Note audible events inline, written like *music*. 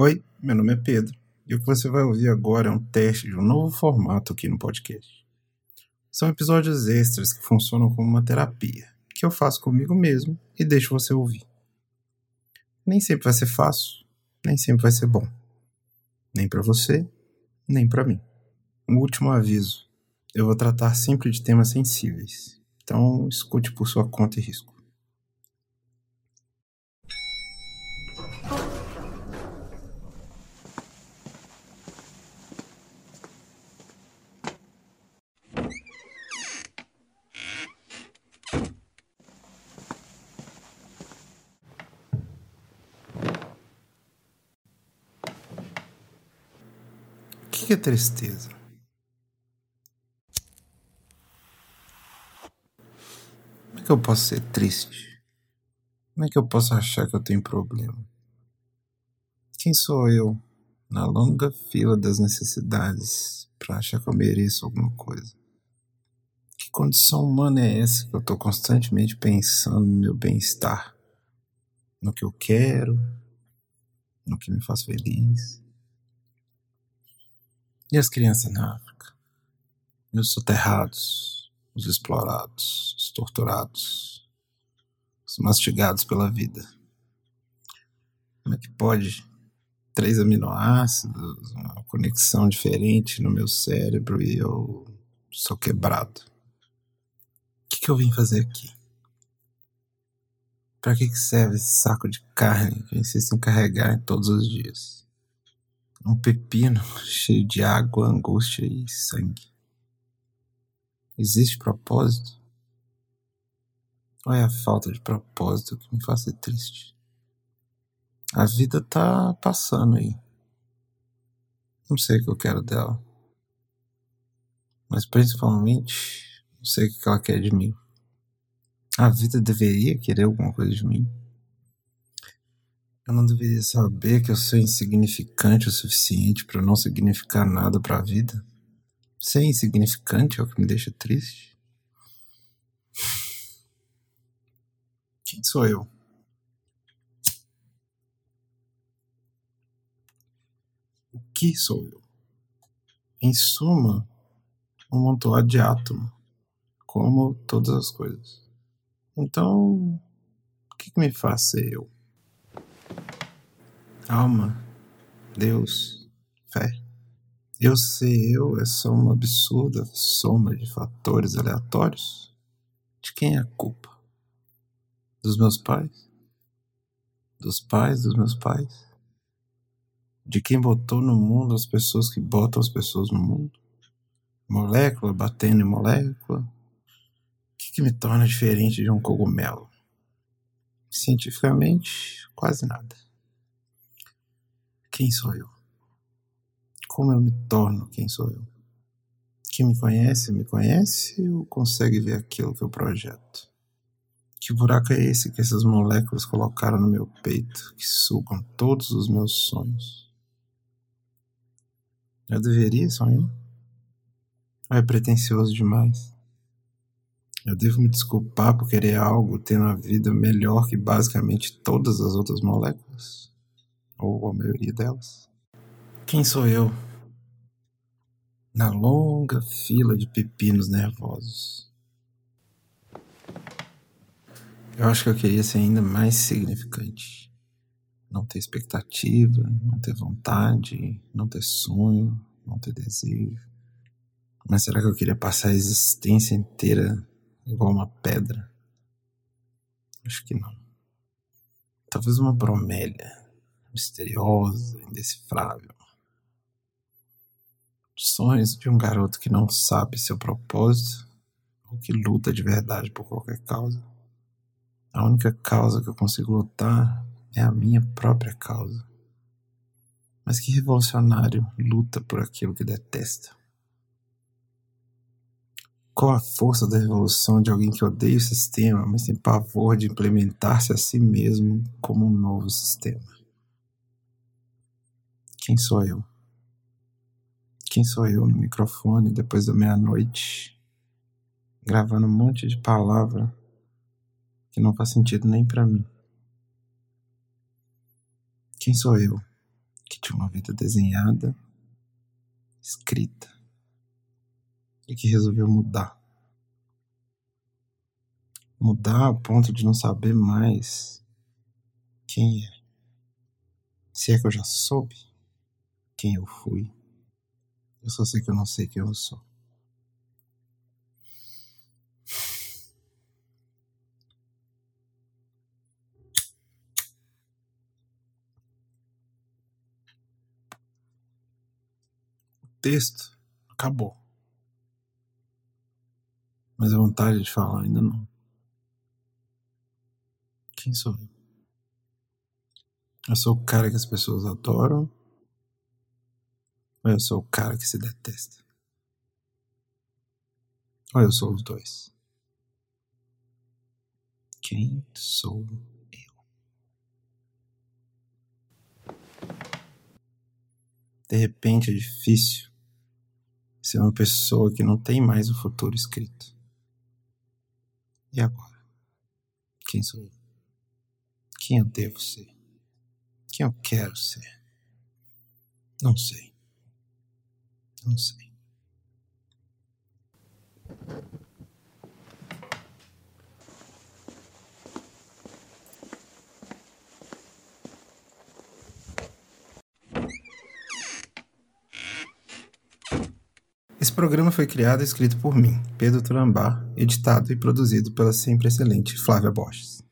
Oi, meu nome é Pedro e o que você vai ouvir agora é um teste de um novo formato aqui no podcast. São episódios extras que funcionam como uma terapia, que eu faço comigo mesmo e deixo você ouvir. Nem sempre vai ser fácil, nem sempre vai ser bom. Nem para você, nem para mim. Um último aviso: eu vou tratar sempre de temas sensíveis, então escute por sua conta e risco. Que é tristeza? Como é que eu posso ser triste? Como é que eu posso achar que eu tenho problema? Quem sou eu na longa fila das necessidades para achar que eu mereço alguma coisa? Que condição humana é essa que eu estou constantemente pensando no meu bem-estar? No que eu quero? No que me faz feliz? E as crianças na África? E os soterrados, os explorados, os torturados, os mastigados pela vida. Como é que pode três aminoácidos, uma conexão diferente no meu cérebro e eu sou quebrado? O que, que eu vim fazer aqui? Para que, que serve esse saco de carne que eu insisto em carregar todos os dias? Um pepino *laughs* cheio de água, angústia e sangue. Existe propósito? Ou é a falta de propósito que me faz ser triste? A vida tá passando aí. Não sei o que eu quero dela. Mas principalmente, não sei o que ela quer de mim. A vida deveria querer alguma coisa de mim. Eu não deveria saber que eu sou insignificante o suficiente para não significar nada para a vida? Ser insignificante é o que me deixa triste. Quem sou eu? O que sou eu? Em suma, um montoado de átomo, como todas as coisas. Então, o que, que me faz ser eu? Alma, Deus, fé. Eu ser eu é só uma absurda soma de fatores aleatórios? De quem é a culpa? Dos meus pais? Dos pais dos meus pais? De quem botou no mundo as pessoas que botam as pessoas no mundo? Molécula batendo em molécula? O que, que me torna diferente de um cogumelo? Cientificamente, quase nada. Quem sou eu? Como eu me torno quem sou eu? Quem me conhece, me conhece ou consegue ver aquilo que eu projeto? Que buraco é esse que essas moléculas colocaram no meu peito, que sugam todos os meus sonhos? Eu deveria sonhar? Ou é pretensioso demais? Eu devo me desculpar por querer algo tendo a vida melhor que basicamente todas as outras moléculas? Ou a maioria delas. Quem sou eu? Na longa fila de pepinos nervosos. Eu acho que eu queria ser ainda mais significante. Não ter expectativa, não ter vontade, não ter sonho, não ter desejo. Mas será que eu queria passar a existência inteira igual uma pedra? Acho que não. Talvez uma bromélia misteriosa, indecifrável. Sonhos de um garoto que não sabe seu propósito ou que luta de verdade por qualquer causa. A única causa que eu consigo lutar é a minha própria causa. Mas que revolucionário luta por aquilo que detesta? Qual a força da revolução de alguém que odeia o sistema, mas tem pavor de implementar-se a si mesmo como um novo sistema? Quem sou eu? Quem sou eu no microfone depois da meia-noite, gravando um monte de palavra que não faz sentido nem para mim? Quem sou eu que tinha uma vida desenhada, escrita, e que resolveu mudar. Mudar ao ponto de não saber mais quem é. Se é que eu já soube quem eu fui. Eu só sei que eu não sei quem eu sou. texto acabou. Mas a vontade de falar ainda não. Quem sou eu? Eu sou o cara que as pessoas adoram? Eu sou o cara que se detesta? Ou eu sou os dois? Quem sou eu? De repente é difícil ser uma pessoa que não tem mais o futuro escrito. E agora? Quem sou eu? Quem eu devo ser? Quem eu quero ser? Não sei. Não sei. Esse programa foi criado e escrito por mim, Pedro Turambá, editado e produzido pela sempre excelente Flávia Borges.